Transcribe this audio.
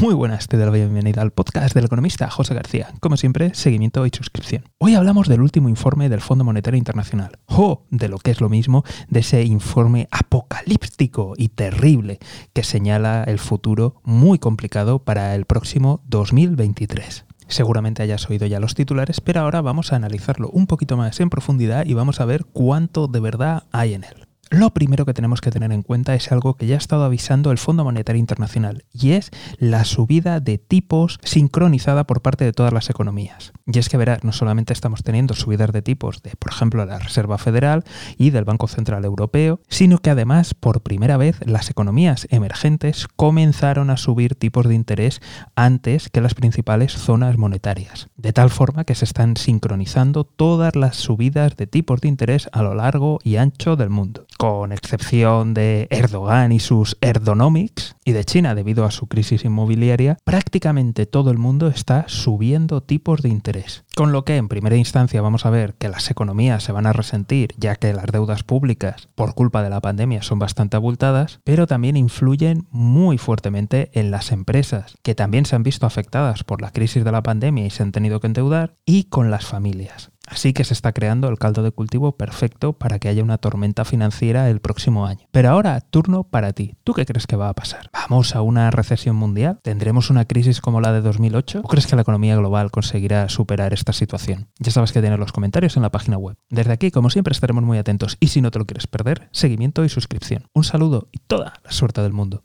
Muy buenas, te doy la bienvenida al podcast del economista José García. Como siempre, seguimiento y suscripción. Hoy hablamos del último informe del Fondo Monetario Internacional, o de lo que es lo mismo, de ese informe apocalíptico y terrible que señala el futuro muy complicado para el próximo 2023. Seguramente hayas oído ya los titulares, pero ahora vamos a analizarlo un poquito más en profundidad y vamos a ver cuánto de verdad hay en él lo primero que tenemos que tener en cuenta es algo que ya ha estado avisando el Fondo Monetario Internacional y es la subida de tipos sincronizada por parte de todas las economías. Y es que verás, no solamente estamos teniendo subidas de tipos de, por ejemplo, la Reserva Federal y del Banco Central Europeo, sino que además, por primera vez, las economías emergentes comenzaron a subir tipos de interés antes que las principales zonas monetarias. De tal forma que se están sincronizando todas las subidas de tipos de interés a lo largo y ancho del mundo con excepción de Erdogan y sus Erdonomics, y de China debido a su crisis inmobiliaria, prácticamente todo el mundo está subiendo tipos de interés. Con lo que en primera instancia vamos a ver que las economías se van a resentir, ya que las deudas públicas por culpa de la pandemia son bastante abultadas, pero también influyen muy fuertemente en las empresas, que también se han visto afectadas por la crisis de la pandemia y se han tenido que endeudar, y con las familias. Así que se está creando el caldo de cultivo perfecto para que haya una tormenta financiera el próximo año. Pero ahora, turno para ti. ¿Tú qué crees que va a pasar? ¿Vamos a una recesión mundial? ¿Tendremos una crisis como la de 2008? ¿O crees que la economía global conseguirá superar esta situación? Ya sabes que tienes los comentarios en la página web. Desde aquí, como siempre, estaremos muy atentos y si no te lo quieres perder, seguimiento y suscripción. Un saludo y toda la suerte del mundo.